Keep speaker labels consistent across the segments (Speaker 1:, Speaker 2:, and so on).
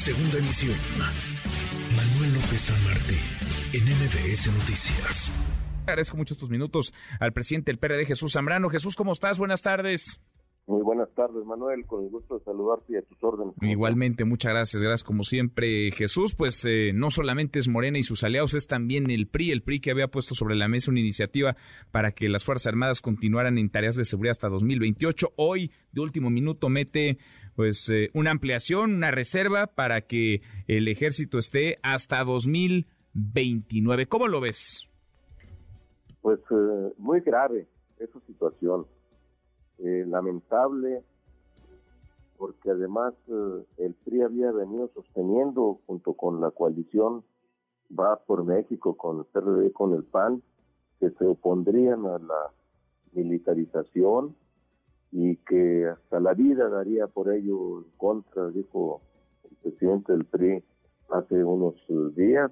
Speaker 1: Segunda emisión. Manuel López San Martín, en MBS Noticias.
Speaker 2: Agradezco mucho estos minutos al presidente del PRD, Jesús Zambrano. Jesús, ¿cómo estás? Buenas tardes.
Speaker 3: Muy buenas tardes, Manuel. Con el gusto de saludarte y a tus órdenes.
Speaker 2: Igualmente, muchas gracias. Gracias como siempre, Jesús. Pues eh, no solamente es Morena y sus aliados, es también el PRI, el PRI que había puesto sobre la mesa una iniciativa para que las Fuerzas Armadas continuaran en tareas de seguridad hasta 2028. Hoy, de último minuto, mete pues eh, una ampliación, una reserva para que el ejército esté hasta 2029. ¿Cómo lo ves?
Speaker 3: Pues eh, muy grave esa situación eh, lamentable, porque además eh, el PRI había venido sosteniendo junto con la coalición Va por México, con el PRD, con el PAN, que se opondrían a la militarización y que hasta la vida daría por ello en contra, dijo el presidente del PRI hace unos eh, días,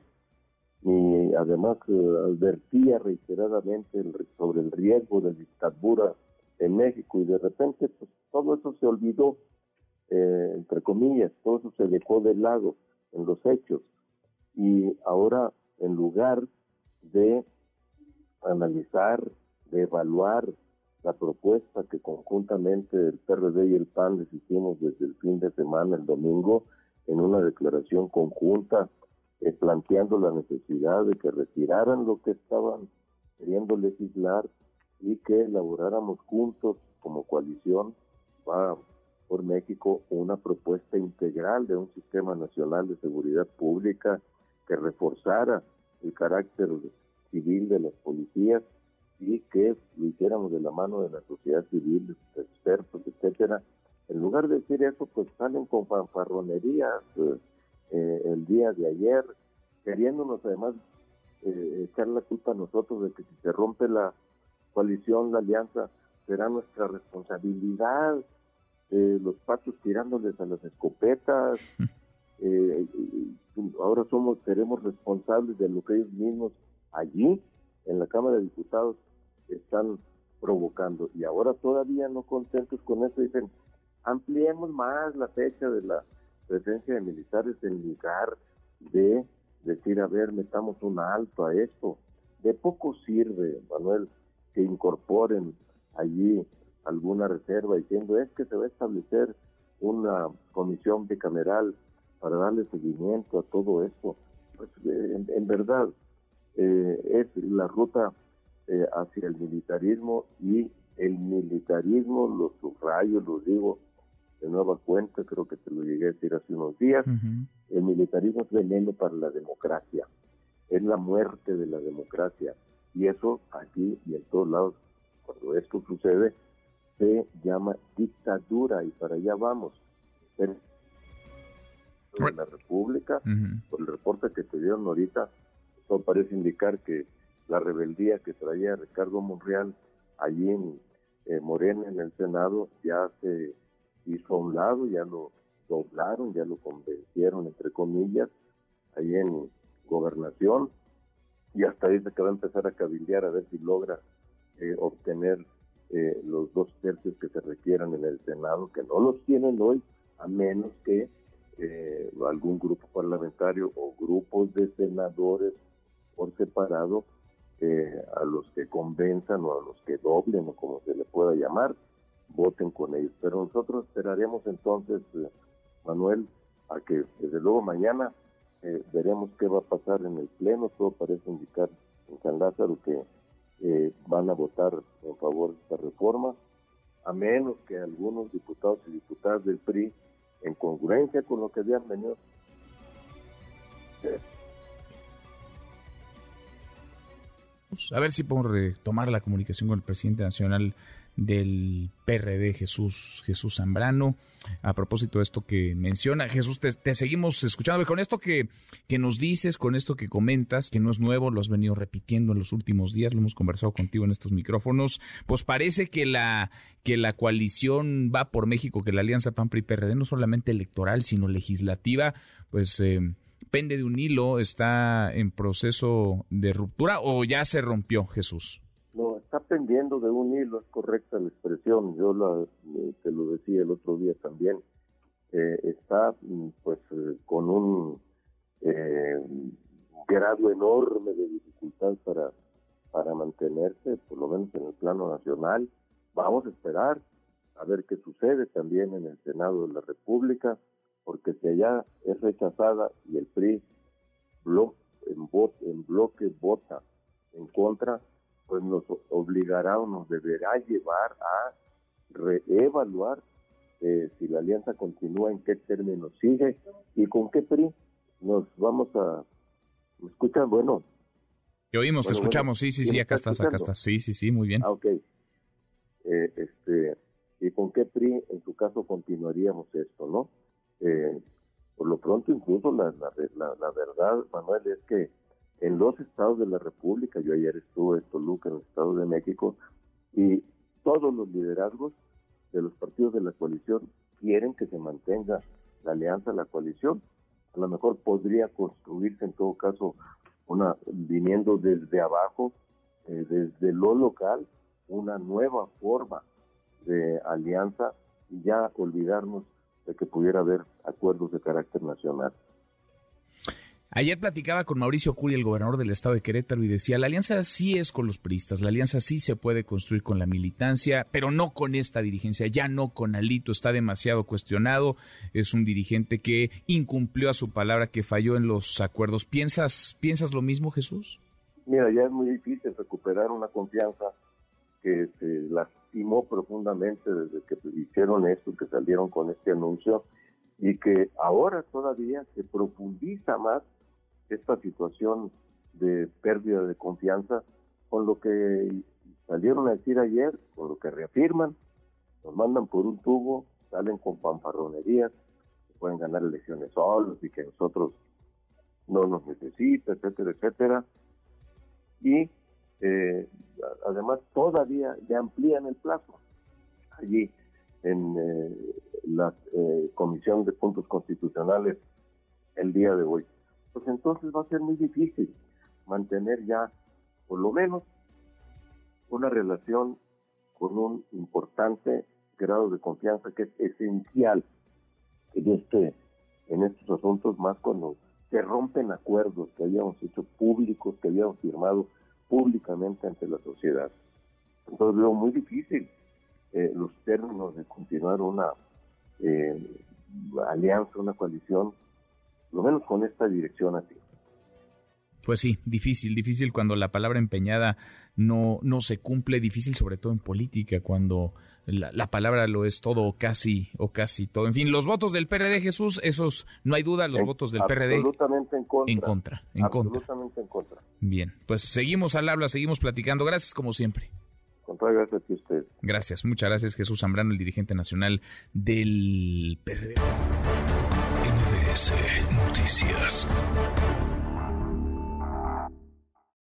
Speaker 3: y además advertía reiteradamente sobre el riesgo de dictadura en México. Y de repente pues todo eso se olvidó, eh, entre comillas, todo eso se dejó de lado en los hechos. Y ahora en lugar de analizar, de evaluar la propuesta que conjuntamente el PRD y el PAN les hicimos desde el fin de semana, el domingo, en una declaración conjunta, eh, planteando la necesidad de que retiraran lo que estaban queriendo legislar y que elaboráramos juntos como coalición va por México una propuesta integral de un sistema nacional de seguridad pública que reforzara el carácter civil de las policías y que lo hiciéramos de la mano de la sociedad civil, expertos, etcétera. En lugar de decir eso, pues salen con fanfarronerías eh, eh, el día de ayer, queriéndonos además eh, echar la culpa a nosotros de que si se rompe la coalición, la alianza, será nuestra responsabilidad. Eh, los patos tirándoles a las escopetas. Eh, ahora somos, seremos responsables de lo que ellos mismos allí, en la Cámara de Diputados, están provocando. Y ahora todavía no contentos con eso, dicen, ampliemos más la fecha de la presencia de militares en lugar de decir, a ver, metamos un alto a esto. De poco sirve, Manuel, que incorporen allí alguna reserva diciendo es que se va a establecer una comisión bicameral para darle seguimiento a todo esto. Pues, eh, en, verdad, eh, es la ruta eh, hacia el militarismo y el militarismo, lo subrayo, lo digo de nueva cuenta, creo que te lo llegué a decir hace unos días, el militarismo es veneno para la democracia, es la muerte de la democracia y eso aquí y en todos lados, cuando esto sucede, se llama dictadura y para allá vamos. En la República, por el reporte que te dieron ahorita, todo parece indicar que la rebeldía que traía Ricardo Monreal allí en eh, Morena, en el Senado, ya se hizo a un lado, ya lo doblaron, ya lo convencieron, entre comillas, ahí en gobernación, y hasta dice que va a empezar a cabildear a ver si logra eh, obtener eh, los dos tercios que se requieran en el Senado, que no los tienen hoy, a menos que algún grupo parlamentario o grupos de senadores por separado a los que convenzan o a los que doblen o como se le pueda llamar, voten con ellos. Pero nosotros esperaremos entonces, Manuel, a que desde luego mañana eh, veremos qué va a pasar en el Pleno. Todo parece indicar en San Lázaro que eh, van a votar en favor de esta reforma, a menos que algunos diputados y diputadas del PRI, en congruencia con lo que habían venido.
Speaker 2: A ver si podemos retomar la comunicación con el presidente nacional del PRD, Jesús, Jesús Zambrano. A propósito de esto que menciona, Jesús, te, seguimos escuchando. Con esto que, que, nos dices, con esto que comentas, que no es nuevo, lo has venido repitiendo en los últimos días, lo hemos conversado contigo en estos micrófonos, pues parece que la, que la coalición va por México, que la alianza PAN-PRI-PRD, no solamente electoral, sino legislativa, pues... Eh, pende de un hilo, está en proceso de ruptura o ya se rompió, Jesús?
Speaker 3: está pendiendo de un hilo, es correcta la expresión, yo la, te lo decía el otro día también, eh, está mm, pues eh, con un grado enorme de dificultad para, para mantenerse, por lo menos en el plano nacional. Vamos a esperar a ver qué sucede también en el Senado de la República, porque si allá es rechazada y el PRI en, en bloque vota en contra, pues nos obligará o nos deberá llevar a reevaluar eh, si la alianza continúa, en qué términos sigue y con qué PRI nos vamos a... ¿Me escuchan? Bueno.
Speaker 2: Te oímos, te escuchamos, sí, sí, sí, acá estás, acá estás, sí, sí, sí, muy bien.
Speaker 3: Ah, ok. Eh, este, ¿Y con qué PRI en tu caso continuaríamos esto, no? Eh, por lo pronto, incluso la, verdad, Manuel, es que en los estados de la República, yo ayer estuve en Toluca, en el Estado de México, y todos los liderazgos de los partidos de la coalición quieren que se mantenga la alianza, la coalición. A lo mejor podría construirse en todo caso una, viniendo desde abajo, eh, desde lo local, una nueva forma de alianza y ya olvidarnos de que pudiera haber acuerdos de carácter nacional.
Speaker 2: Ayer platicaba con Mauricio Curi, el gobernador del estado de Querétaro, y decía, la alianza sí es con los priistas, la alianza sí se puede construir con la militancia, pero no con esta dirigencia, ya no con Alito, está demasiado cuestionado, es un dirigente que incumplió a su palabra, que falló en los acuerdos. ¿Piensas, piensas lo mismo, Jesús?
Speaker 3: Mira, ya es muy difícil recuperar una confianza que se lastimó profundamente desde que hicieron esto, que salieron con este anuncio, y que ahora todavía se profundiza más esta situación de pérdida de confianza con lo que salieron a decir ayer, con lo que reafirman, nos mandan por un tubo, salen con pamparronerías, pueden ganar elecciones solos y que nosotros no nos necesita, etcétera, etcétera. Y eh, además todavía le amplían el plazo. Allí en eh, la eh, Comisión de Puntos Constitucionales el día de hoy. Pues entonces va a ser muy difícil mantener ya, por lo menos, una relación con un importante grado de confianza que es esencial en este en estos asuntos más cuando se rompen acuerdos que habíamos hecho públicos que habíamos firmado públicamente ante la sociedad entonces veo muy difícil eh, los términos de continuar una eh, alianza una coalición lo menos con esta dirección así.
Speaker 2: Pues sí, difícil, difícil cuando la palabra empeñada no, no se cumple, difícil sobre todo en política, cuando la, palabra lo es todo o casi, o casi todo. En fin, los votos del PRD, Jesús, esos, no hay duda, los votos del PRD.
Speaker 3: Absolutamente en contra.
Speaker 2: En contra, en
Speaker 3: absolutamente en contra.
Speaker 2: Bien, pues seguimos al habla, seguimos platicando. Gracias como siempre.
Speaker 3: gracias a usted.
Speaker 2: Gracias, muchas gracias Jesús Zambrano, el dirigente nacional del PRD.
Speaker 1: Noticias.